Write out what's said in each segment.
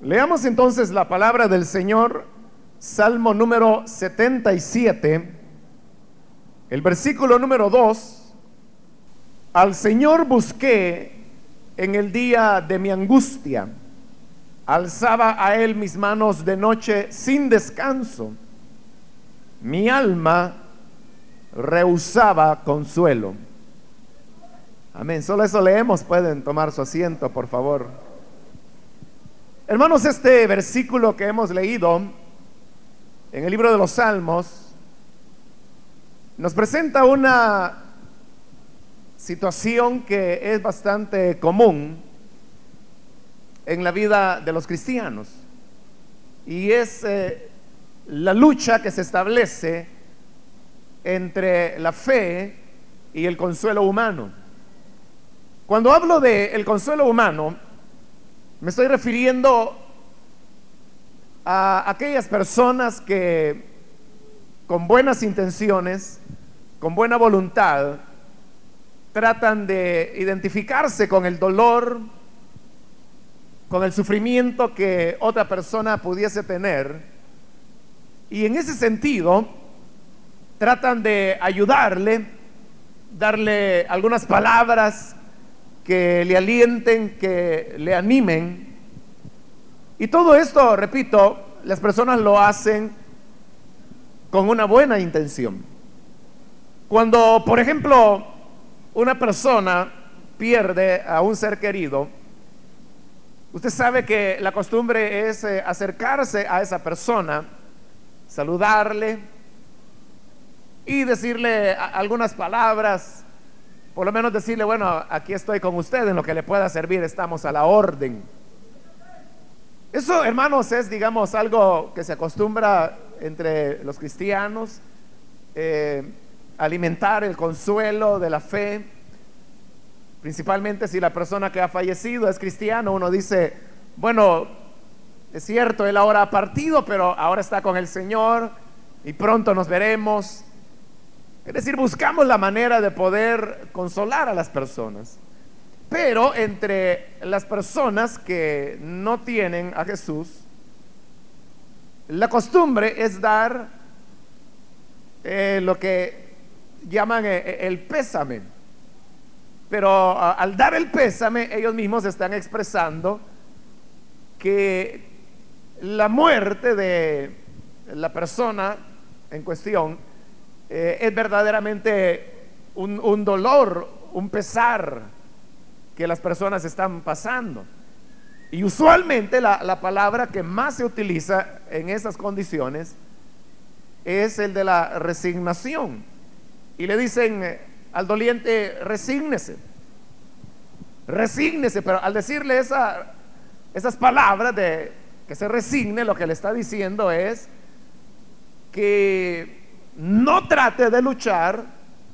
Leamos entonces la palabra del Señor, Salmo número 77, el versículo número 2. Al Señor busqué en el día de mi angustia, alzaba a Él mis manos de noche sin descanso. Mi alma rehusaba consuelo. Amén. Solo eso leemos. Pueden tomar su asiento, por favor. Hermanos, este versículo que hemos leído en el libro de los Salmos nos presenta una situación que es bastante común en la vida de los cristianos y es eh, la lucha que se establece entre la fe y el consuelo humano. Cuando hablo de el consuelo humano, me estoy refiriendo a aquellas personas que con buenas intenciones, con buena voluntad, tratan de identificarse con el dolor, con el sufrimiento que otra persona pudiese tener. Y en ese sentido, tratan de ayudarle, darle algunas palabras que le alienten, que le animen. Y todo esto, repito, las personas lo hacen con una buena intención. Cuando, por ejemplo, una persona pierde a un ser querido, usted sabe que la costumbre es eh, acercarse a esa persona, saludarle y decirle algunas palabras por lo menos decirle, bueno, aquí estoy con usted, en lo que le pueda servir, estamos a la orden. Eso, hermanos, es, digamos, algo que se acostumbra entre los cristianos, eh, alimentar el consuelo de la fe, principalmente si la persona que ha fallecido es cristiano, uno dice, bueno, es cierto, él ahora ha partido, pero ahora está con el Señor y pronto nos veremos. Es decir, buscamos la manera de poder consolar a las personas. Pero entre las personas que no tienen a Jesús, la costumbre es dar eh, lo que llaman eh, eh, el pésame. Pero al dar el pésame, ellos mismos están expresando que la muerte de la persona en cuestión eh, es verdaderamente un, dolor, un pesar que las personas están pasando. Y usualmente la, la, palabra que más se utiliza en esas condiciones es el de la resignación. Y le dicen eh, al doliente, resígnese. Resígnese, pero al decirle esa, esas palabras de que se resigne, lo que le está diciendo es que no trate de luchar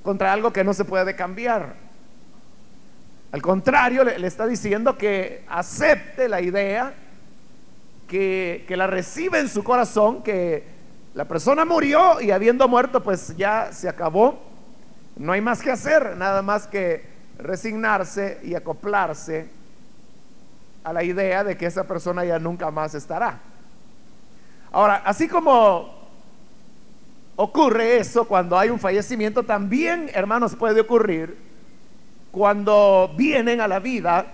contra algo que no se puede cambiar. Al contrario, le, está diciendo que acepte la idea, que, que la recibe en su corazón, que la persona murió y habiendo muerto, pues ya se acabó. No hay más que hacer, nada más que resignarse y acoplarse a la idea de que esa persona ya nunca más estará. Ahora, así como ocurre eso cuando hay un fallecimiento, también, hermanos, puede ocurrir cuando vienen a la vida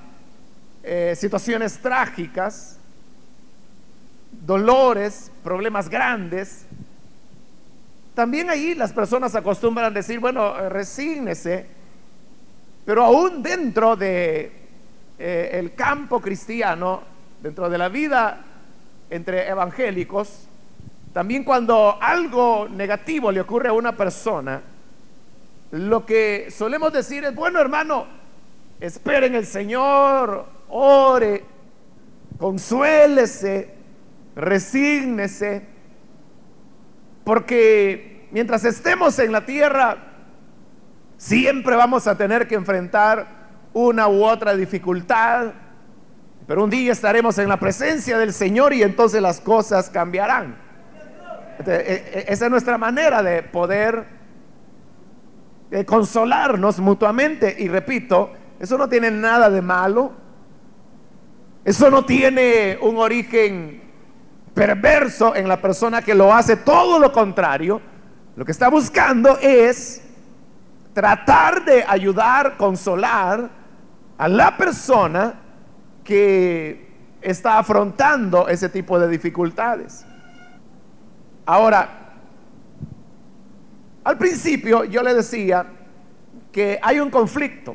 eh, situaciones trágicas, dolores, problemas grandes. También ahí las personas acostumbran decir, bueno, eh, resígnese, pero aún dentro de eh, el campo cristiano, dentro de la vida entre evangélicos, también cuando algo negativo le ocurre a una persona, lo que solemos decir es, bueno hermano, esperen el Señor, ore, consuélese, resígnese, porque mientras estemos en la tierra, siempre vamos a tener que enfrentar una u otra dificultad, pero un día estaremos en la presencia del Señor y entonces las cosas cambiarán. E, e, esa es nuestra manera de poder consolarnos mutuamente. Y repito, eso no tiene nada de malo. Eso no tiene un origen perverso en la persona que lo hace, todo lo contrario. Lo que está buscando es tratar de ayudar, consolar a la persona que está afrontando ese tipo de dificultades. Ahora, al principio yo le decía que hay un conflicto,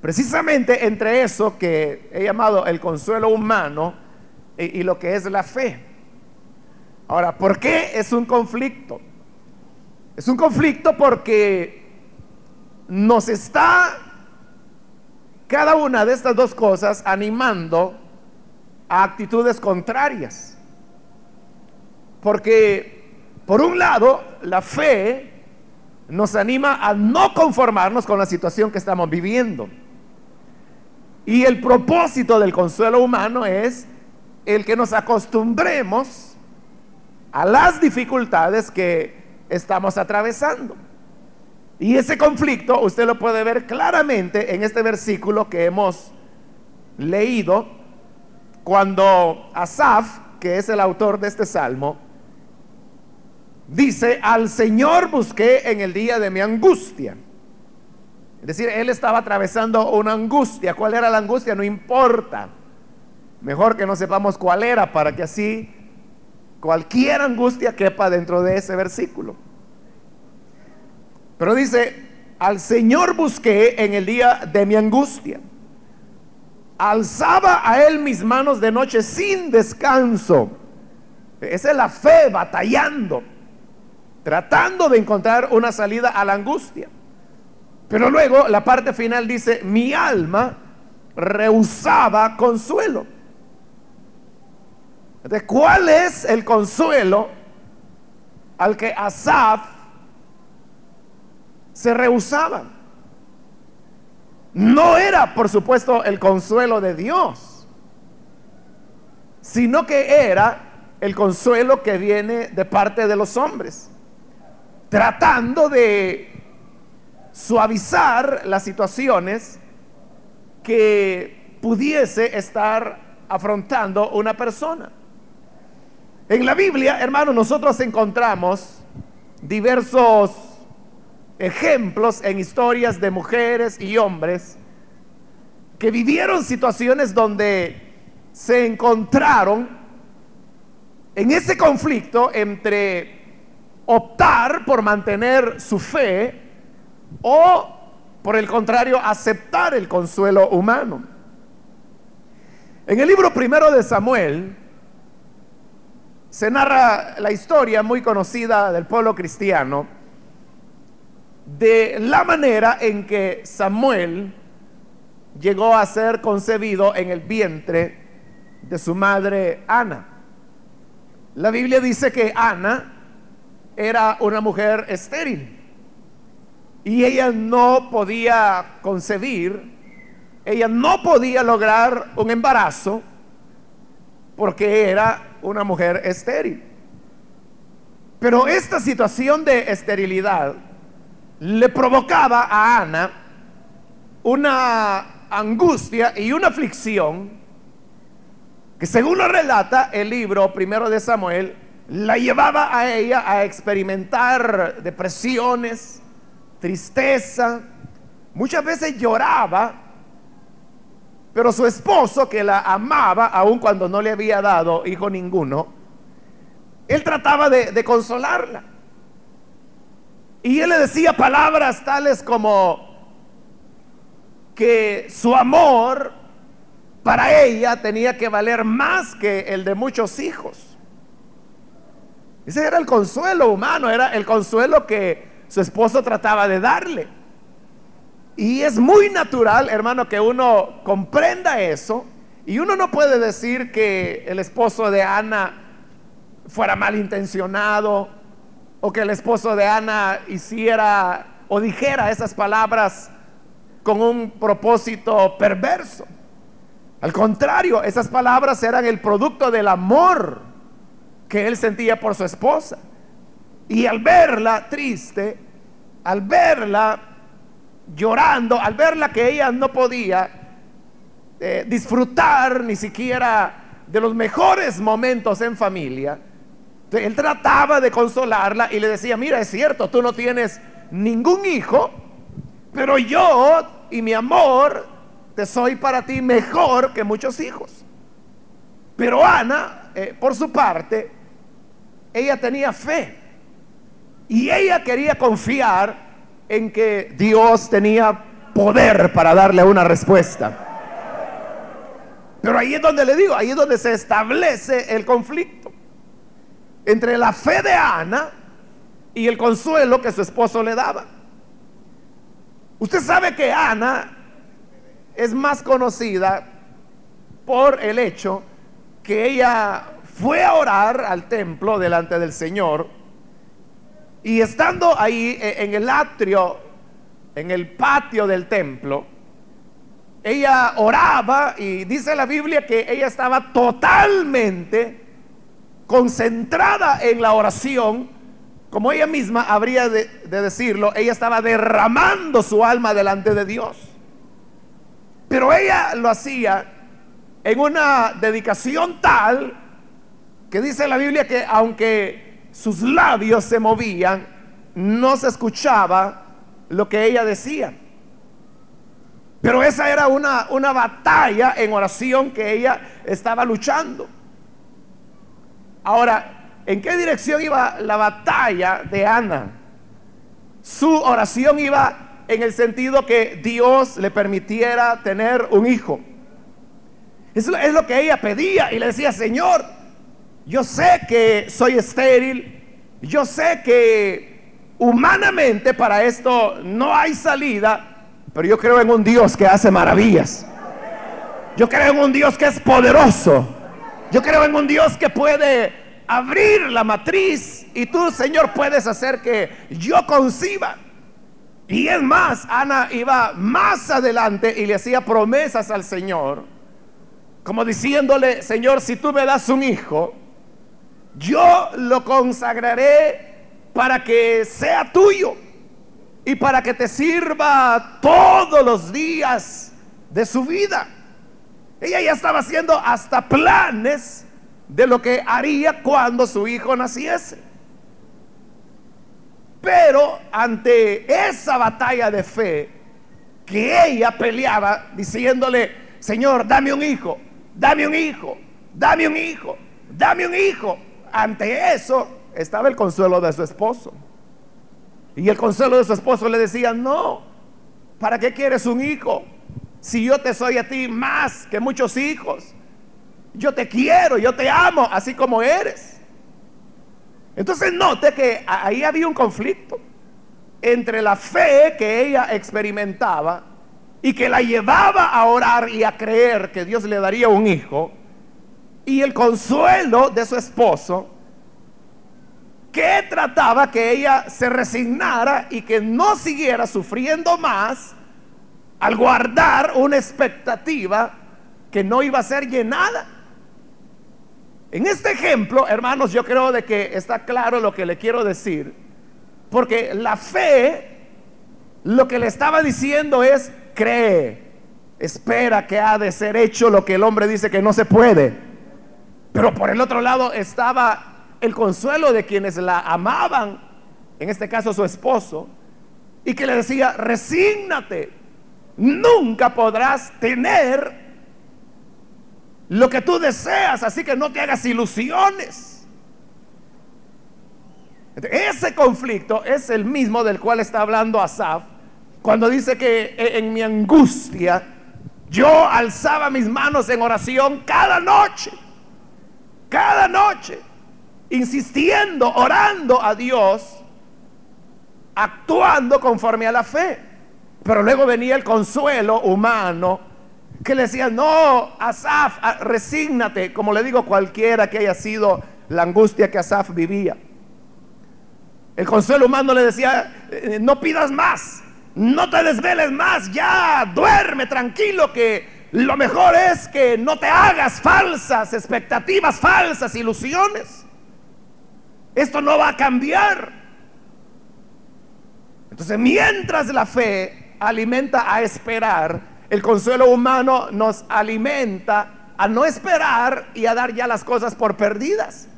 precisamente entre eso que he llamado el consuelo humano y, lo que es la fe. Ahora, ¿por qué es un conflicto? Es un conflicto porque nos está cada una de estas dos cosas animando a actitudes contrarias. Porque, por un lado, la fe nos anima a no conformarnos con la situación que estamos viviendo. Y el propósito del consuelo humano es el que nos acostumbremos a las dificultades que estamos atravesando. Y ese conflicto usted lo puede ver claramente en este versículo que hemos leído, cuando Asaf, que es el autor de este salmo, Dice, al Señor busqué en el día de mi angustia. Es decir, él estaba atravesando una angustia. ¿Cuál era la angustia? No importa. Mejor que no sepamos cuál era para que así cualquier angustia quepa dentro de ese versículo. Pero dice, al Señor busqué en el día de mi angustia. Alzaba a Él mis manos de noche sin descanso. Esa es la fe batallando tratando de encontrar una salida a la angustia. Pero luego la parte final dice, mi alma rehusaba consuelo. Entonces, ¿cuál es el consuelo al que Asaf se rehusaba? No era, por supuesto, el consuelo de Dios, sino que era el consuelo que viene de parte de los hombres tratando de suavizar las situaciones que pudiese estar afrontando una persona. En la Biblia, hermanos, nosotros encontramos diversos ejemplos en historias de mujeres y hombres que vivieron situaciones donde se encontraron en ese conflicto entre optar por mantener su fe o, por el contrario, aceptar el consuelo humano. En el libro primero de Samuel se narra la historia muy conocida del pueblo cristiano de la manera en que Samuel llegó a ser concebido en el vientre de su madre Ana. La Biblia dice que Ana era una mujer estéril y ella no podía concebir, ella no podía lograr un embarazo porque era una mujer estéril. Pero esta situación de esterilidad le provocaba a Ana una angustia y una aflicción que según lo relata el libro primero de Samuel, la llevaba a ella a experimentar depresiones, tristeza, muchas veces lloraba, pero su esposo que la amaba, aun cuando no le había dado hijo ninguno, él trataba de, de consolarla. Y él le decía palabras tales como que su amor para ella tenía que valer más que el de muchos hijos. Ese era el consuelo humano, era el consuelo que su esposo trataba de darle. Y es muy natural, hermano, que uno comprenda eso. Y uno no puede decir que el esposo de Ana fuera malintencionado o que el esposo de Ana hiciera o dijera esas palabras con un propósito perverso. Al contrario, esas palabras eran el producto del amor que él sentía por su esposa. Y al verla triste, al verla llorando, al verla que ella no podía eh, disfrutar ni siquiera de los mejores momentos en familia, él trataba de consolarla y le decía, mira, es cierto, tú no tienes ningún hijo, pero yo y mi amor te soy para ti mejor que muchos hijos. Pero Ana, eh, por su parte, ella tenía fe y ella quería confiar en que Dios tenía poder para darle una respuesta. Pero ahí es donde le digo, ahí es donde se establece el conflicto entre la fe de Ana y el consuelo que su esposo le daba. Usted sabe que Ana es más conocida por el hecho que ella fue a orar al templo delante del Señor y estando ahí e, en el atrio, en el patio del templo, ella oraba y dice la Biblia que ella estaba totalmente concentrada en la oración, como ella misma habría de, decirlo, ella estaba derramando su alma delante de Dios. Pero ella lo hacía en una dedicación tal que dice la Biblia que aunque sus labios se movían, no se escuchaba lo que ella decía. Pero esa era una, una batalla en oración que ella estaba luchando. Ahora, ¿en qué dirección iba la batalla de Ana? Su oración iba en el sentido que Dios le permitiera tener un hijo. Eso es lo que ella pedía y le decía, Señor, yo sé que soy estéril, yo sé que humanamente para esto no hay salida, pero yo creo en un Dios que hace maravillas. Yo creo en un Dios que es poderoso. Yo creo en un Dios que puede abrir la matriz y tú, Señor, puedes hacer que yo conciba. Y es más, Ana iba más adelante y le hacía promesas al Señor, como diciéndole, Señor, si tú me das un hijo, yo lo consagraré para que sea tuyo y para que te sirva todos los días de su vida. Ella ya estaba haciendo hasta planes de lo que haría cuando su hijo naciese. Pero ante esa batalla de fe que ella peleaba diciéndole, Señor, dame un hijo, dame un hijo, dame un hijo, dame un hijo. Ante eso estaba el consuelo de su esposo. Y el consuelo de su esposo le decía, no, ¿para qué quieres un hijo? Si yo te soy a ti más que muchos hijos. Yo te quiero, yo te amo, así como eres. Entonces note que ahí había un conflicto entre la fe que ella experimentaba y que la llevaba a orar y a creer que Dios le daría un hijo y el consuelo de su esposo que trataba que ella se resignara y que no siguiera sufriendo más al guardar una expectativa que no iba a ser llenada. En este ejemplo, hermanos, yo creo de que está claro lo que le quiero decir, porque la fe lo que le estaba diciendo es, cree, espera que ha de ser hecho lo que el hombre dice que no se puede. Pero por el otro lado estaba el consuelo de quienes la amaban, en este caso su esposo, y que le decía, resígnate, nunca podrás tener lo que tú deseas, así que no te hagas ilusiones. Ese conflicto es el mismo del cual está hablando Asaf cuando dice que en mi angustia yo alzaba mis manos en oración cada noche, cada noche insistiendo, orando a Dios, actuando conforme a la fe. Pero luego venía el consuelo humano que le decía, no, Asaf, ah, resígnate, como le digo cualquiera que haya sido la angustia que Asaf vivía. El consuelo humano le decía, eh, no pidas más, no te desveles más, ya duerme tranquilo que lo mejor es que no te hagas falsas expectativas, falsas ilusiones. Esto no va a cambiar. Entonces, mientras la fe alimenta a esperar, El consuelo humano nos alimenta a no esperar y a dar ya las cosas por perdidas.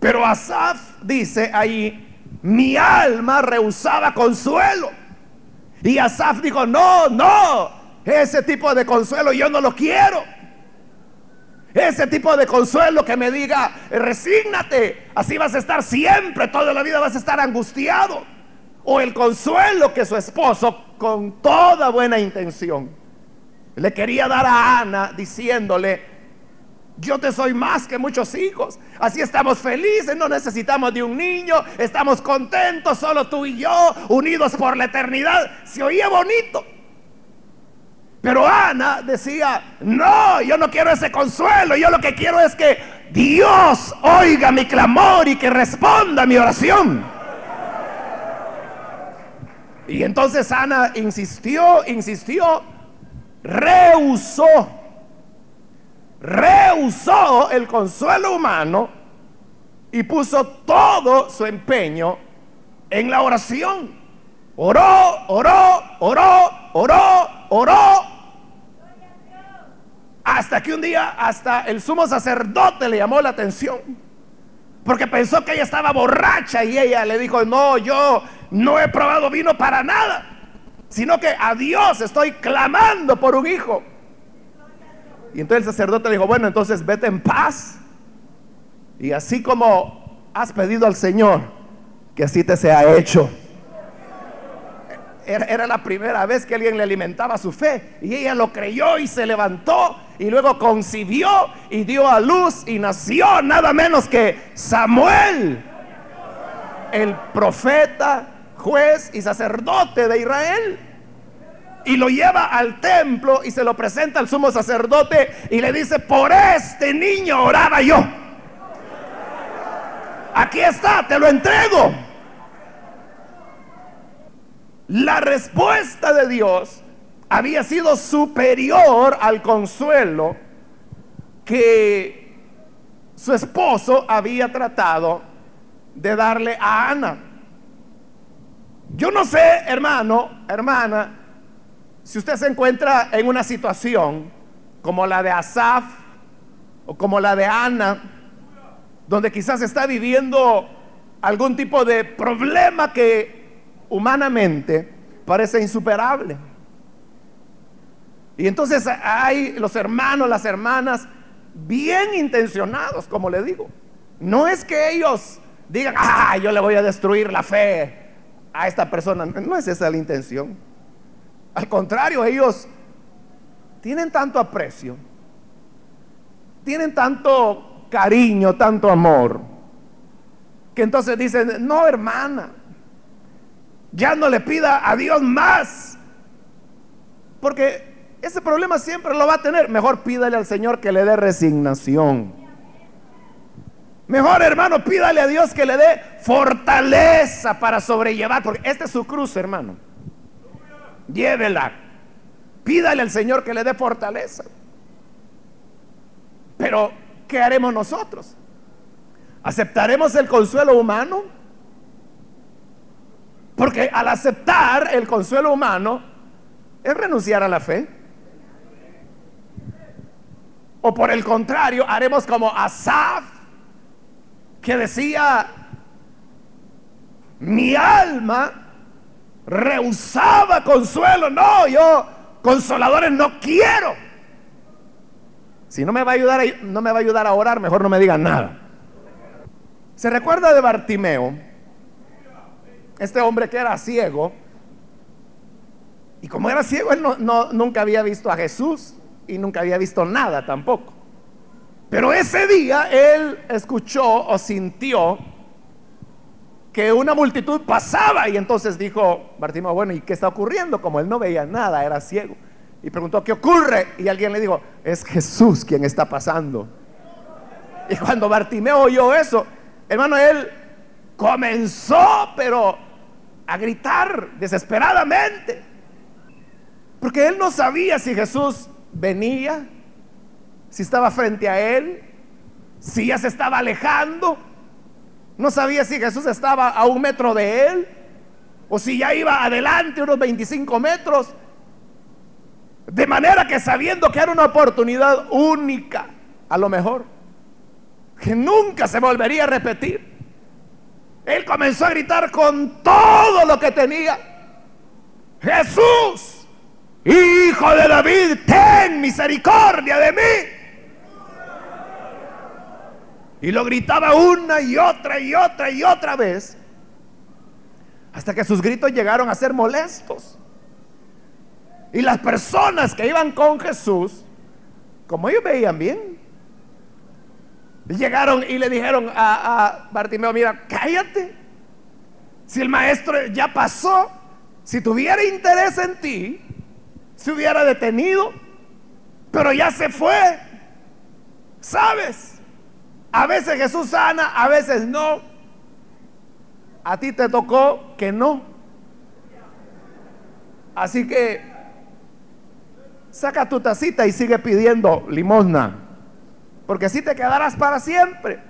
Pero Asaf dice ahí, mi alma rehusaba consuelo. Y Asaf dijo, no, no, ese tipo de consuelo yo no lo quiero. Ese tipo de consuelo que me diga, resígnate, así vas a estar siempre, toda la vida vas a estar angustiado. O el consuelo que su esposo, con toda buena intención, le quería dar a Ana diciéndole, yo te soy más que muchos hijos. Así estamos felices, no necesitamos de un niño, estamos contentos, solo tú y yo, unidos por la eternidad. Se oía bonito. Pero Ana decía, no, yo no quiero ese consuelo, yo lo que quiero es que Dios oiga mi clamor y que responda mi oración. Y entonces Ana insistió, insistió, rehusó, rehusó el consuelo humano y puso todo su empeño en la oración. Oró, oró, oró, oró, oró, hasta que un día hasta el sumo sacerdote le llamó la atención. Porque pensó que ella estaba borracha y ella le dijo, no, yo no he probado vino para nada, sino que a Dios estoy clamando por un hijo. Y entonces el sacerdote le dijo, bueno, entonces vete en paz. Y así como has pedido al Señor, que así te sea hecho. Era, la primera vez que alguien le alimentaba su fe. Y ella lo creyó y se levantó y luego concibió y dio a luz y nació nada menos que Samuel, el profeta, juez y sacerdote de Israel. Y lo lleva al templo y se lo presenta al sumo sacerdote y le dice, por este niño oraba yo. Aquí está, te lo entrego. La respuesta de Dios había sido superior al consuelo que su esposo había tratado de darle a Ana. Yo no sé, hermano, hermana, si usted se encuentra en una situación como la de Asaf o como la de Ana, donde quizás está viviendo algún tipo de problema que humanamente parece insuperable. Y entonces hay los hermanos, las hermanas, bien intencionados, como le digo. No es que ellos digan, ah, yo le voy a destruir la fe a esta persona. No es esa la intención. Al contrario, ellos tienen tanto aprecio, tienen tanto cariño, tanto amor, que entonces dicen, no hermana, ya no le pida a Dios más. Porque ese problema siempre lo va a tener. Mejor pídale al Señor que le dé resignación. Mejor hermano, pídale a Dios que le dé fortaleza para sobrellevar. Porque esta es su cruz, hermano. Llévela. Pídale al Señor que le dé fortaleza. Pero, ¿qué haremos nosotros? ¿Aceptaremos el consuelo humano? Porque al aceptar el consuelo humano es renunciar a la fe. O por el contrario, haremos como Asaf, que decía, mi alma rehusaba consuelo. No, yo consoladores no quiero. Si no me va a ayudar, no me va a ayudar a orar, mejor no me digan nada. ¿Se recuerda de Bartimeo? Este hombre que era ciego, y como era ciego, él no, nunca había visto a Jesús y nunca había visto nada tampoco. Pero ese día él escuchó o sintió que una multitud pasaba y entonces dijo Bartimeo, bueno, ¿y qué está ocurriendo? Como él no veía nada, era ciego. Y preguntó, ¿qué ocurre? Y alguien le dijo, es Jesús quien está pasando. Y cuando Bartimeo oyó eso, hermano, él comenzó, pero a gritar desesperadamente. Porque él no sabía si Jesús venía, si estaba frente a él, si ya se estaba alejando. No sabía si Jesús estaba a un metro de él o si ya iba adelante unos 25 metros. De manera que sabiendo que era una oportunidad única, a lo mejor, que nunca se volvería a repetir, él comenzó a gritar con todo lo que tenía. Jesús, hijo de David, ten misericordia de mí. Y lo gritaba una y otra y otra y otra vez. Hasta que sus gritos llegaron a ser molestos. Y las personas que iban con Jesús, como ellos veían bien, llegaron y le dijeron a, Bartimeo, mira, cállate. Si el maestro ya pasó, si tuviera interés en ti, se hubiera detenido, pero ya se fue. ¿Sabes? A veces Jesús sana, a veces no. A ti te tocó que no. Así que saca tu tacita y sigue pidiendo limosna. Porque así te quedarás para siempre.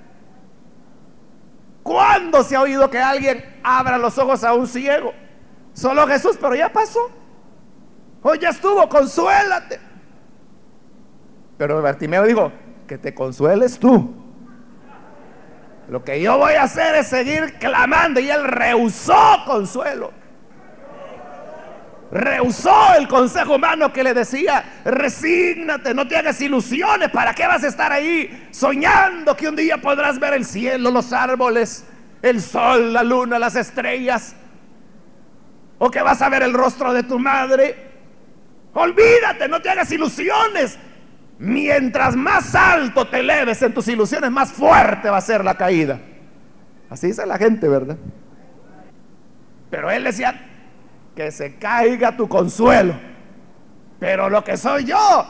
¿Cuándo se ha oído que alguien abra los ojos a un ciego? Solo Jesús, pero ya pasó. Hoy ya estuvo, consuélate. Pero Bartimeo dijo, que te consueles tú. Lo que yo voy a hacer es seguir clamando y él rehusó consuelo rehusó el consejo humano que le decía, resígnate, no te hagas ilusiones, ¿para qué vas a estar ahí soñando que un día podrás ver el cielo, los árboles, el sol, la luna, las estrellas? ¿O que vas a ver el rostro de tu madre? Olvídate, no te hagas ilusiones. Mientras más alto te eleves en tus ilusiones, más fuerte va a ser la caída. Así dice la gente, ¿verdad? Pero él decía, que se caiga tu consuelo. Pero lo que soy yo,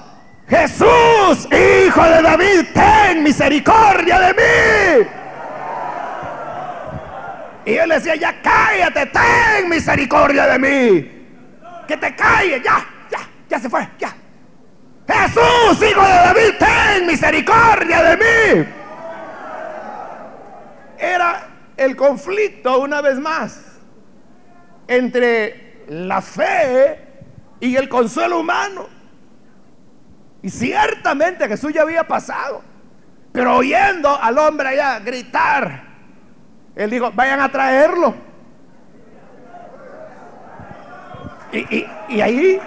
Jesús, hijo de David, ten misericordia de mí. Y él decía, ya cállate, ten misericordia de mí. Que te calle, ya, ya, ya se fue, ya. Jesús, hijo de David, ten misericordia de mí. Era el conflicto una vez más entre la fe y el consuelo humano. Y ciertamente Jesús ya había pasado. Pero oyendo al hombre allá gritar, él dijo, vayan a traerlo. Y, ahí,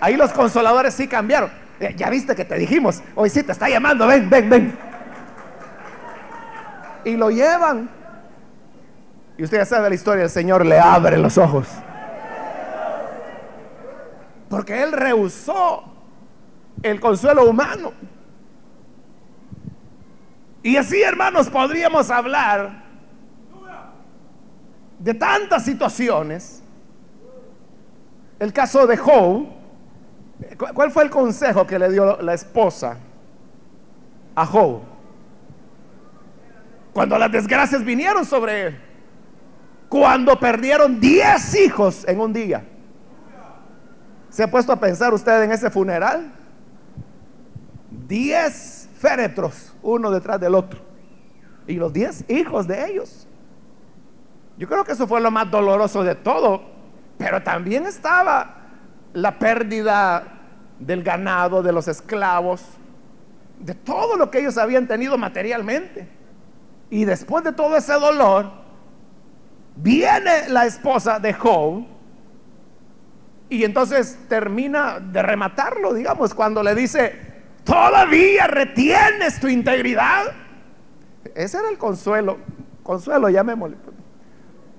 ahí los consoladores sí cambiaron. Eh, ya viste que te dijimos, hoy sí te está llamando, ven, ven, ven. Y lo llevan. Y usted ya sabe la historia, el Señor le abre los ojos. Porque él rehusó el consuelo humano. Y así, hermanos, podríamos hablar de tantas situaciones. El caso de Job. ¿Cuál fue el consejo que le dio la esposa a Job? Cuando las desgracias vinieron sobre él. Cuando perdieron 10 hijos en un día. ¿Se ha puesto a pensar usted en ese funeral? Diez féretros, uno detrás del otro. Y los diez hijos de ellos. Yo creo que eso fue lo más doloroso de todo. Pero también estaba la pérdida del ganado, de los esclavos, de todo lo que ellos habían tenido materialmente. Y después de todo ese dolor, viene la esposa de Job y entonces termina de rematarlo, digamos, cuando le dice, todavía retienes tu integridad. Ese era el consuelo. Consuelo, llamémosle.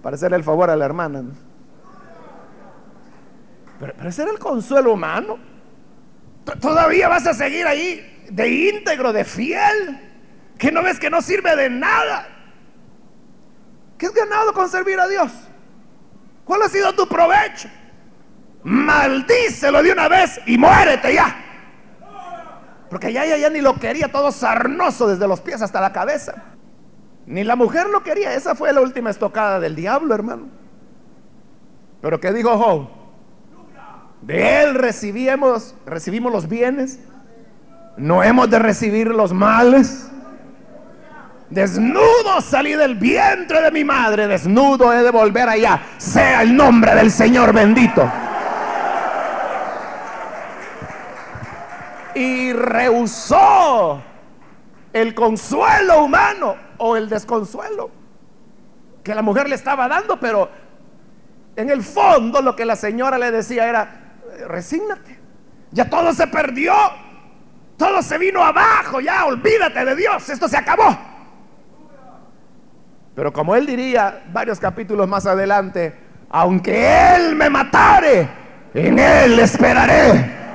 Para hacerle el favor a la hermana. Pero, pero ese era el consuelo humano. Todavía vas a seguir ahí de íntegro, de fiel. Que no ves que no sirve de nada. ¿Qué has ganado con servir a Dios? ¿Cuál ha sido tu provecho? Maldícelo de una vez y muérete ya. Porque ya, ya, ya ni lo quería todo sarnoso desde los pies hasta la cabeza. Ni la mujer lo quería. Esa fue la última estocada del diablo, hermano. Pero ¿qué dijo Job? De él recibimos, recibimos los bienes. No hemos de recibir los males. Desnudo salí del vientre de mi madre. Desnudo he de volver allá. Sea el nombre del Señor bendito. Y rehusó el consuelo humano o el desconsuelo que la mujer le estaba dando, pero en el fondo lo que la señora le decía era, resígnate, ya todo se perdió, todo se vino abajo, ya olvídate de Dios, esto se acabó. Pero como él diría varios capítulos más adelante, aunque él me matare, en él esperaré.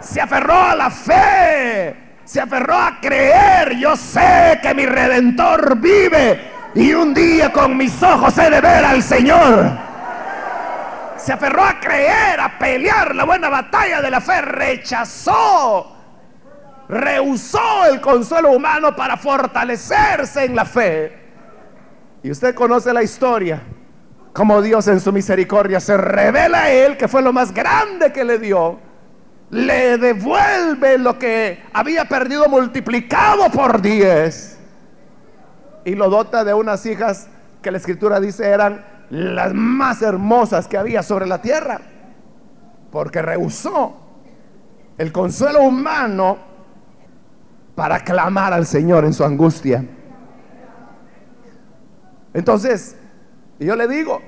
Se aferró a la fe, se aferró a creer, yo sé que mi redentor vive y un día con mis ojos he de ver al Señor. Se aferró a creer, a pelear la buena batalla de la fe, rechazó, rehusó el consuelo humano para fortalecerse en la fe. Y usted conoce la historia, como Dios en su misericordia se revela a él, que fue lo más grande que le dio, le devuelve lo que había perdido multiplicado por diez y lo dota de unas hijas que la escritura dice eran las más hermosas que había sobre la tierra, porque rehusó el consuelo humano para clamar al Señor en su angustia. Entonces, yo le digo,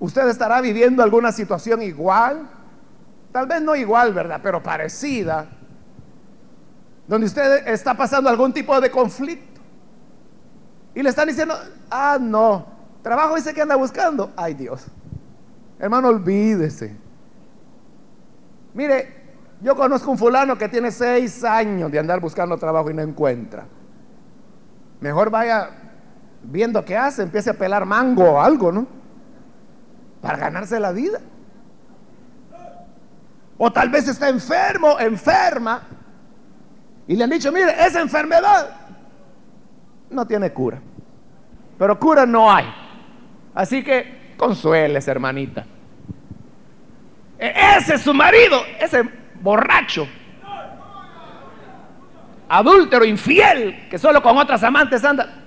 usted estará viviendo alguna situación igual, tal vez no igual, ¿verdad? Pero parecida, donde usted está pasando algún tipo de conflicto. Y le están diciendo, ah, no, trabajo dice que anda buscando. Ay Dios, hermano, olvídese. Mire, yo conozco un fulano que tiene seis años de andar buscando trabajo y no encuentra. Mejor vaya viendo qué hace, empiece a pelar mango o algo, ¿no? Para ganarse la vida. O tal vez está enfermo, enferma. Y le han dicho, mire, esa enfermedad no tiene cura. Pero cura no hay. Así que consueles, hermanita. E, ese es su marido, ese borracho, adúltero, infiel, que solo con otras amantes anda.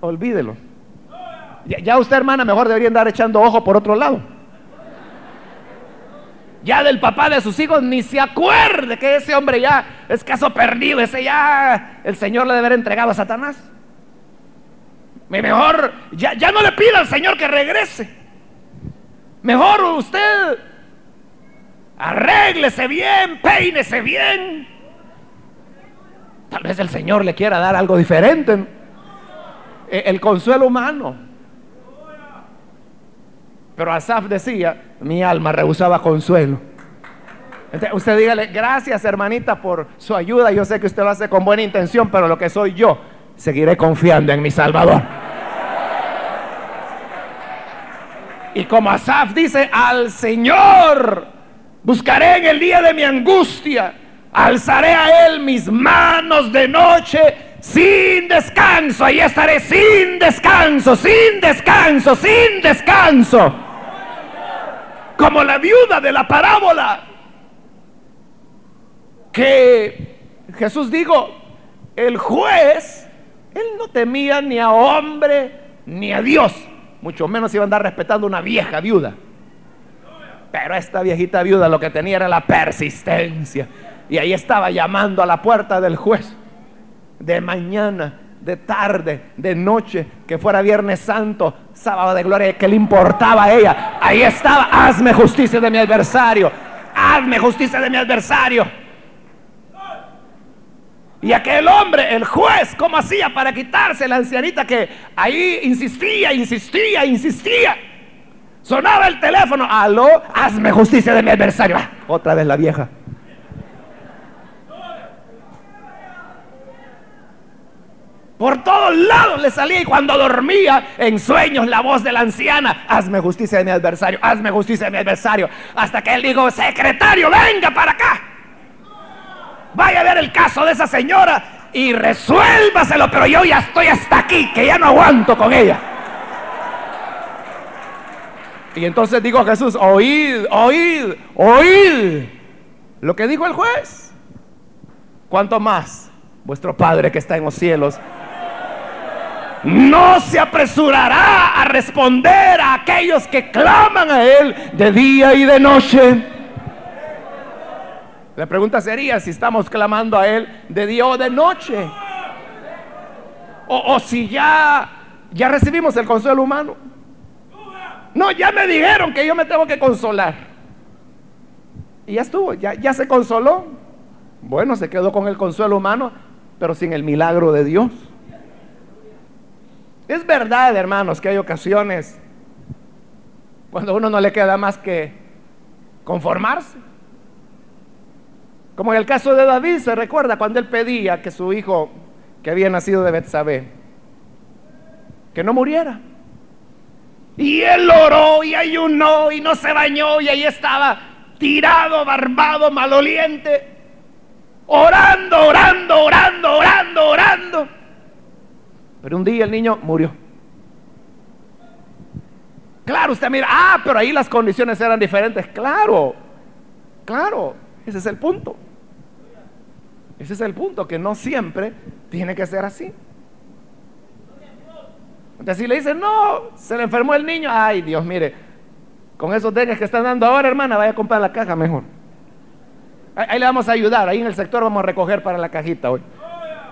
Olvídelo. Ya, usted, hermana, mejor debería andar echando ojo por otro lado. Ya del papá de sus hijos ni se acuerde que ese hombre ya es caso perdido, ese ya el Señor le debe haber entregado a Satanás. Mejor, ya, ya no le pida al Señor que regrese. Mejor usted arréglese bien, peínese bien. Tal vez el Señor le quiera dar algo diferente. E, el consuelo humano. Pero Asaf decía, mi alma rehusaba consuelo. usted dígale, gracias hermanita por su ayuda. Yo sé que usted lo hace con buena intención, pero lo que soy yo seguiré confiando en mi Salvador. Y como Asaf dice, al Señor buscaré en el día de mi angustia, alzaré a Él mis manos de noche sin descanso, ahí estaré sin descanso, sin descanso, sin descanso. Como la viuda de la parábola, que Jesús dijo, el juez él no temía ni a hombre ni a Dios, mucho menos iba a andar respetando una vieja viuda. Pero esta viejita viuda lo que tenía era la persistencia. Y ahí estaba llamando a la puerta del juez. De mañana, de tarde, de noche, que fuera Viernes Santo, sábado de gloria, que le importaba a ella. Ahí estaba, hazme justicia de mi adversario. Hazme justicia de mi adversario. Y aquel hombre, el juez, ¿cómo hacía para quitarse la ancianita que ahí insistía, insistía, insistía? Sonaba el teléfono, aló, hazme justicia de mi adversario. Ah, otra vez la vieja. Por todos lados le salía y cuando dormía en sueños la voz de la anciana, hazme justicia de mi adversario, hazme justicia de mi adversario. Hasta que él dijo, secretario, venga para acá vaya a ver el caso de esa señora y resuélvaselo, pero yo ya estoy hasta aquí, que ya no aguanto con ella. Y entonces dijo Jesús, oíd, oíd, oíd lo que dijo el juez. ¿Cuánto más vuestro Padre que está en los cielos no se apresurará a responder a aquellos que claman a Él de día y de noche? La pregunta sería si estamos clamando a Él de día o de noche. O, o si ya, ya recibimos el consuelo humano. No, ya me dijeron que yo me tengo que consolar. Y ya estuvo, ya, ya se consoló. Bueno, se quedó con el consuelo humano, pero sin el milagro de Dios. Es verdad, hermanos, que hay ocasiones cuando a uno no le queda más que conformarse. Como en el caso de David, se recuerda cuando él pedía que su hijo, que había nacido de Betsabé, que no muriera. Y él oró y ayunó y no se bañó y ahí estaba tirado, barbado, maloliente, orando, orando, orando, orando, orando. Pero un día el niño murió. Claro, usted mira, ah, pero ahí las condiciones eran diferentes. Claro, claro, ese es el punto. Ese es el punto, que no siempre tiene que ser así. Entonces si le dicen, no, se le enfermó el niño, ay Dios, mire, con esos dengues que están dando ahora, hermana, vaya a comprar la caja mejor. Ahí, le vamos a ayudar, ahí en el sector vamos a recoger para la cajita hoy.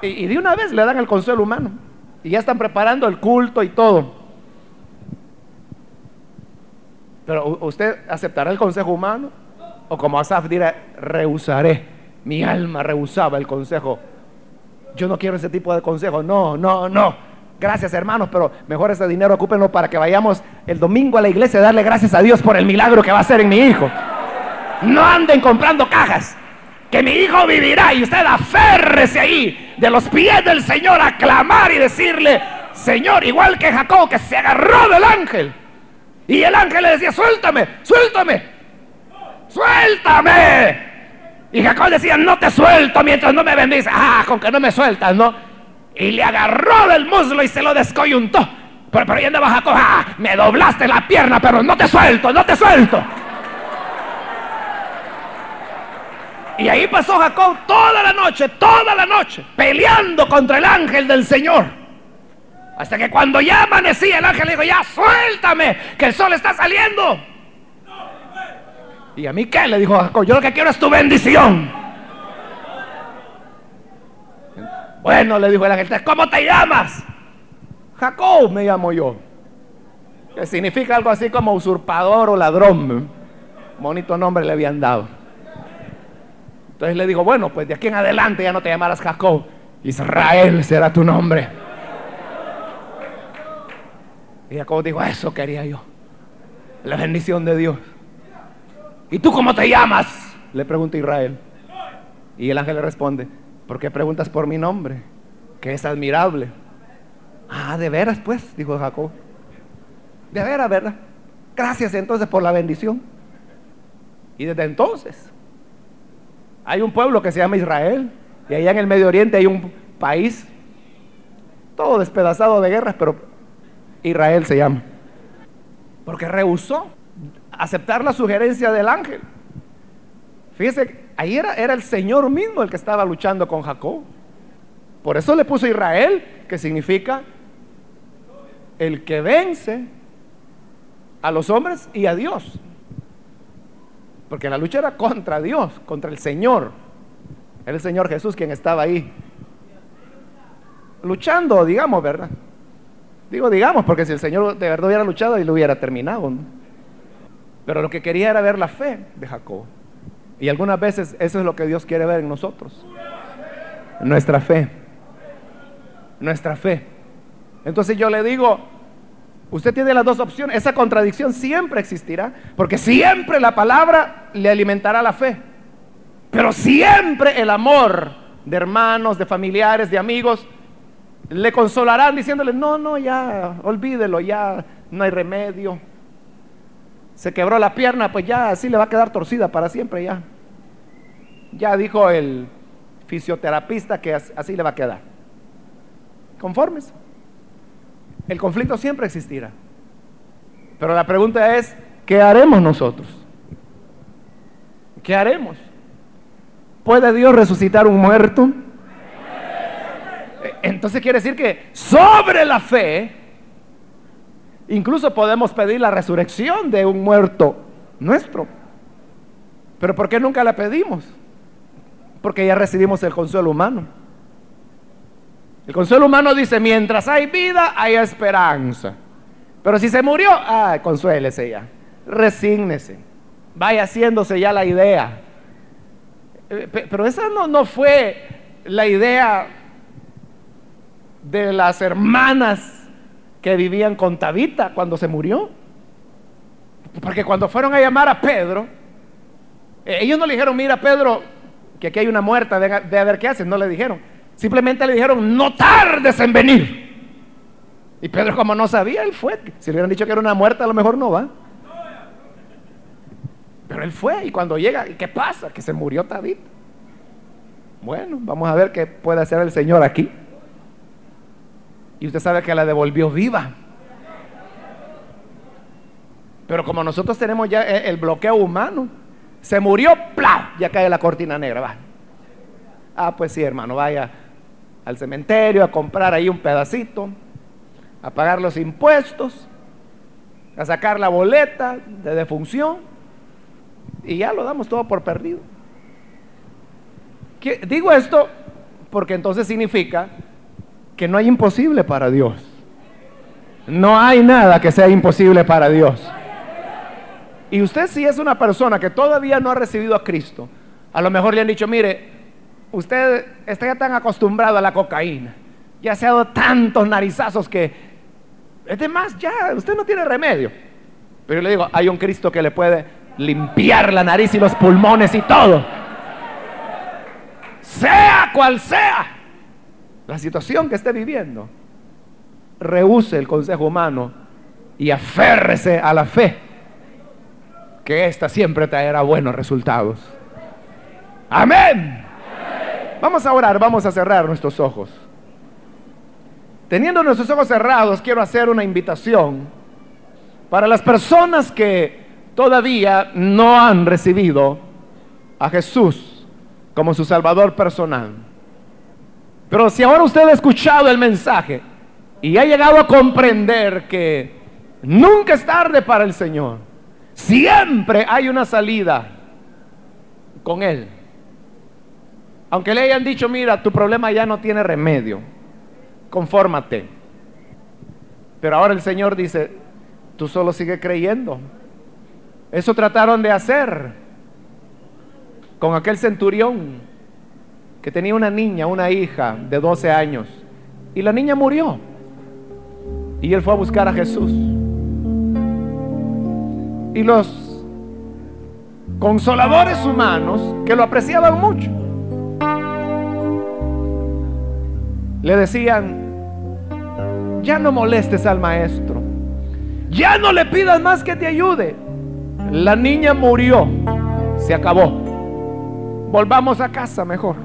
Y, y de una vez le dan el consuelo humano. Y ya están preparando el culto y todo. Pero usted aceptará el consejo humano o como Asaf dirá, rehusaré. Mi alma rehusaba el consejo. Yo no quiero ese tipo de consejo. No, no, no. Gracias hermanos, pero mejor ese dinero ocúpenlo para que vayamos el domingo a la iglesia a darle gracias a Dios por el milagro que va a hacer en mi hijo. No anden comprando cajas. Que mi hijo vivirá y usted aférrese ahí de los pies del Señor a clamar y decirle, Señor, igual que Jacob que se agarró del ángel. Y el ángel le decía, suéltame, suéltame, suéltame. Y Jacob decía, no te suelto mientras no me bendice. Ah, con que no me sueltas, ¿no? Y le agarró del muslo y se lo descoyuntó. Pero, pero ahí andaba Jacob, ah, me doblaste la pierna, pero no te suelto, no te suelto. Y ahí pasó Jacob toda la noche, toda la noche, peleando contra el ángel del Señor. Hasta que cuando ya amanecía, el ángel le dijo, ya suéltame, que el sol está saliendo. ¿Y a mí qué? Le dijo Jacob, yo lo que quiero es tu bendición. Bueno, le dijo el ángel, ¿cómo te llamas? Jacob me llamo yo. Que significa algo así como usurpador o ladrón. Bonito nombre le habían dado. Entonces le dijo, bueno, pues de aquí en adelante ya no te llamarás Jacob. Israel será tu nombre. Y Jacob dijo, eso quería yo. La bendición de Dios. ¿Y tú cómo te llamas? Le pregunta Israel. Y el ángel le responde, ¿por qué preguntas por mi nombre? Que es admirable. Ah, de veras pues, dijo Jacob. De veras, ¿verdad? Gracias entonces por la bendición. Y desde entonces hay un pueblo que se llama Israel. Y allá en el Medio Oriente hay un país todo despedazado de guerras, pero Israel se llama. Porque rehusó aceptar la sugerencia del ángel. Fíjese, ahí era, era el Señor mismo el que estaba luchando con Jacob. Por eso le puso Israel, que significa el que vence a los hombres y a Dios. Porque la lucha era contra Dios, contra el Señor. Era el Señor Jesús quien estaba ahí. Luchando, digamos, ¿verdad? Digo, digamos, porque si el Señor de verdad hubiera luchado y lo hubiera terminado. Pero lo que quería era ver la fe de Jacob. Y algunas veces eso es lo que Dios quiere ver en nosotros. Nuestra fe. Nuestra fe. Entonces yo le digo, usted tiene las dos opciones. Esa contradicción siempre existirá. Porque siempre la palabra le alimentará la fe. Pero siempre el amor de hermanos, de familiares, de amigos, le consolarán diciéndole, no, no, ya, olvídelo, ya no hay remedio se quebró la pierna, pues ya así le va a quedar torcida para siempre ya. Ya dijo el fisioterapista que así le va a quedar. Conformes. El conflicto siempre existirá. Pero la pregunta es, ¿qué haremos nosotros? ¿Qué haremos? ¿Puede Dios resucitar un muerto? Entonces quiere decir que sobre la fe Incluso podemos pedir la resurrección de un muerto nuestro. Pero ¿por qué nunca la pedimos? Porque ya recibimos el consuelo humano. El consuelo humano dice, mientras hay vida, hay esperanza. Pero si se murió, ah, consuélese ya. Resígnese. Vaya haciéndose ya la idea. Eh, pero esa no, no fue la idea de las hermanas que vivían con Tabita cuando se murió. Porque cuando fueron a llamar a Pedro, eh, ellos no le dijeron, mira Pedro, que aquí hay una muerta, de, a ver qué hacen, no le dijeron. Simplemente le dijeron, no tardes en venir. Y Pedro como no sabía, él fue. Si le hubieran dicho que era una muerta, a lo mejor no va. Pero él fue y cuando llega, ¿qué pasa? Que se murió Tabita. Bueno, vamos a ver qué puede hacer el Señor aquí. Y usted sabe que la devolvió viva. Pero como nosotros tenemos ya e, el bloqueo humano, se murió, ¡plá! Ya cae la cortina negra, va. Ah, pues sí, hermano, vaya al cementerio a comprar ahí un pedacito, a pagar los impuestos, a sacar la boleta de defunción y ya lo damos todo por perdido. Digo esto porque entonces significa que no hay imposible para Dios. No hay nada que sea imposible para Dios. Y usted si es una persona que todavía no ha recibido a Cristo, a lo mejor le han dicho, mire, usted está ya tan acostumbrado a la cocaína, ya se ha dado tantos narizazos que es de más, ya, usted no tiene remedio. Pero yo le digo, hay un Cristo que le puede limpiar la nariz y los pulmones y todo sea cual sea la situación que esté viviendo, rehúse el consejo humano y aférrese a la fe, que ésta siempre traerá buenos resultados. Amén. Vamos a orar, vamos a cerrar nuestros ojos. Teniendo nuestros ojos cerrados, quiero hacer una invitación para las personas que todavía no han recibido a Jesús como su Salvador personal. Pero si ahora usted ha escuchado el mensaje y ha llegado a comprender que nunca es tarde para el Señor, siempre hay una salida con Él. Aunque le hayan dicho, mira, tu problema ya no tiene remedio, confórmate. Pero ahora el Señor dice, tú solo sigue creyendo. Eso trataron de hacer con aquel centurión que tenía una niña, una hija de 12 años, y la niña murió. Y él fue a buscar a Jesús. Y los consoladores humanos, que lo apreciaban mucho, le decían, ya no molestes al maestro, ya no le pidas más que te ayude. La niña murió, se acabó. Volvamos a casa mejor.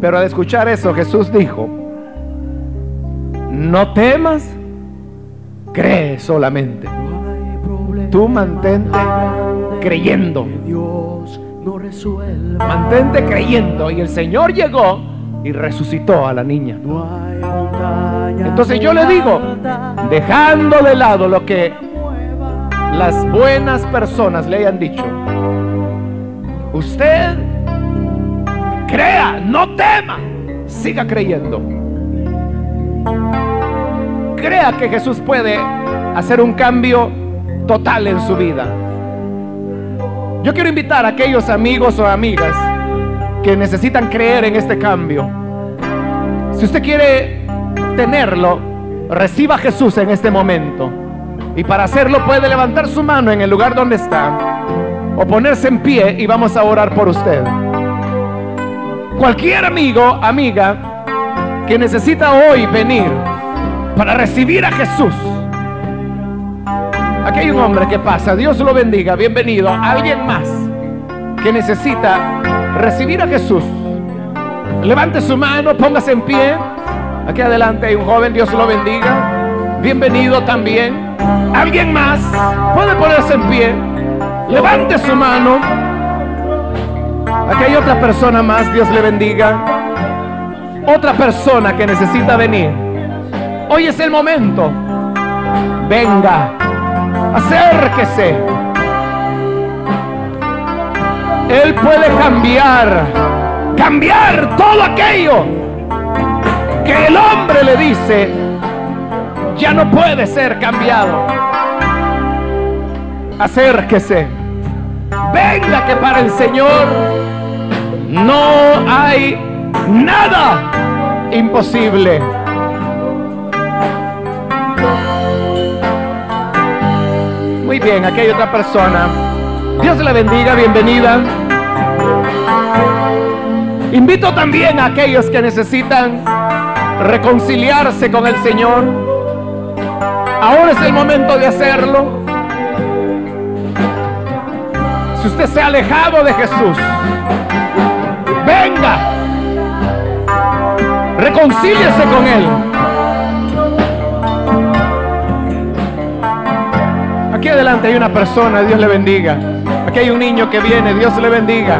Pero al escuchar eso, Jesús dijo, no temas, cree solamente. Tú mantente creyendo. Mantente creyendo. Y el Señor llegó y resucitó a la niña. Entonces yo le digo, dejando de lado lo que las buenas personas le hayan dicho, Usted crea, no tema, siga creyendo. Crea que Jesús puede hacer un cambio total en su vida. Yo quiero invitar a aquellos amigos o amigas que necesitan creer en este cambio. Si usted quiere tenerlo, reciba a Jesús en este momento. Y para hacerlo puede levantar su mano en el lugar donde está o ponerse en pie y vamos a orar por usted. Cualquier amigo, amiga, que necesita hoy venir para recibir a Jesús. Aquí hay un hombre que pasa, Dios lo bendiga, bienvenido. Alguien más que necesita recibir a Jesús. Levante su mano, póngase en pie. Aquí adelante hay un joven, Dios lo bendiga. Bienvenido también. Alguien más puede ponerse en pie. Levante su mano. Aquí hay otra persona más, Dios le bendiga. Otra persona que necesita venir. Hoy es el momento. Venga, acérquese. Él puede cambiar, cambiar todo aquello que el hombre le dice ya no puede ser cambiado. Acérquese. Venga que para el Señor no hay nada imposible. Bien, aquí hay otra persona. Dios la bendiga, bienvenida. Invito también a aquellos que necesitan reconciliarse con el Señor. Ahora es el momento de hacerlo. Si usted se ha alejado de Jesús, venga, reconcíliese con Él. Aquí adelante hay una persona, Dios le bendiga. Aquí hay un niño que viene, Dios le bendiga.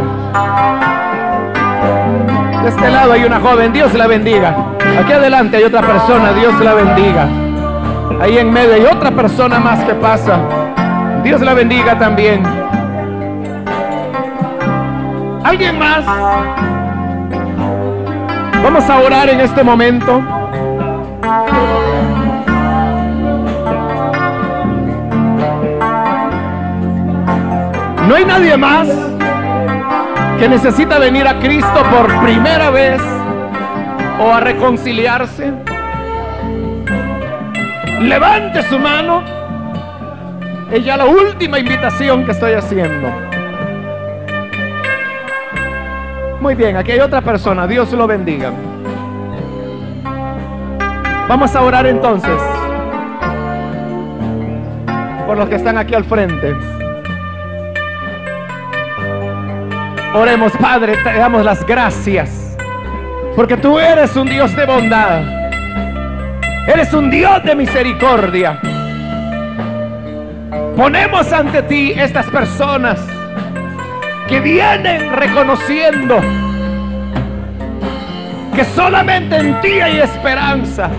De este lado hay una joven, Dios la bendiga. Aquí adelante hay otra persona, Dios la bendiga. Ahí en medio hay otra persona más que pasa. Dios la bendiga también. ¿Alguien más? Vamos a orar en este momento. No hay nadie más que necesita venir a Cristo por primera vez o a reconciliarse. Levante su mano. Es ya la última invitación que estoy haciendo. Muy bien, aquí hay otra persona. Dios lo bendiga. Vamos a orar entonces por los que están aquí al frente. Oremos, Padre, te damos las gracias. Porque tú eres un Dios de bondad. Eres un Dios de misericordia. Ponemos ante ti estas personas que vienen reconociendo que solamente en ti hay esperanza.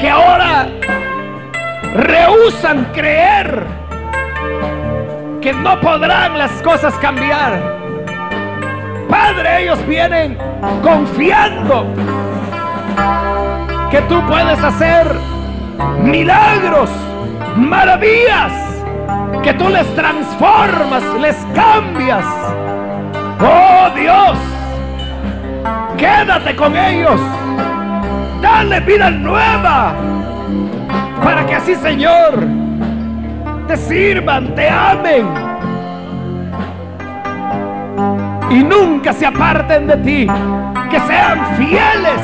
Que ahora rehusan creer que no podrán las cosas cambiar Padre, ellos vienen confiando que tú puedes hacer milagros, maravillas, que tú les transformas, les cambias. Oh Dios, quédate con ellos, dale vida nueva, para que así Señor te sirvan, te amen y nunca se aparten de ti. Que sean fieles,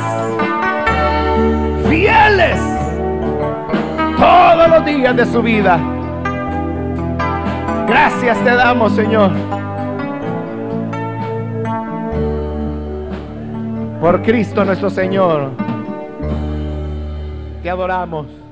fieles todos los días de su vida. Gracias te damos, Señor. Por Cristo nuestro Señor. Te adoramos.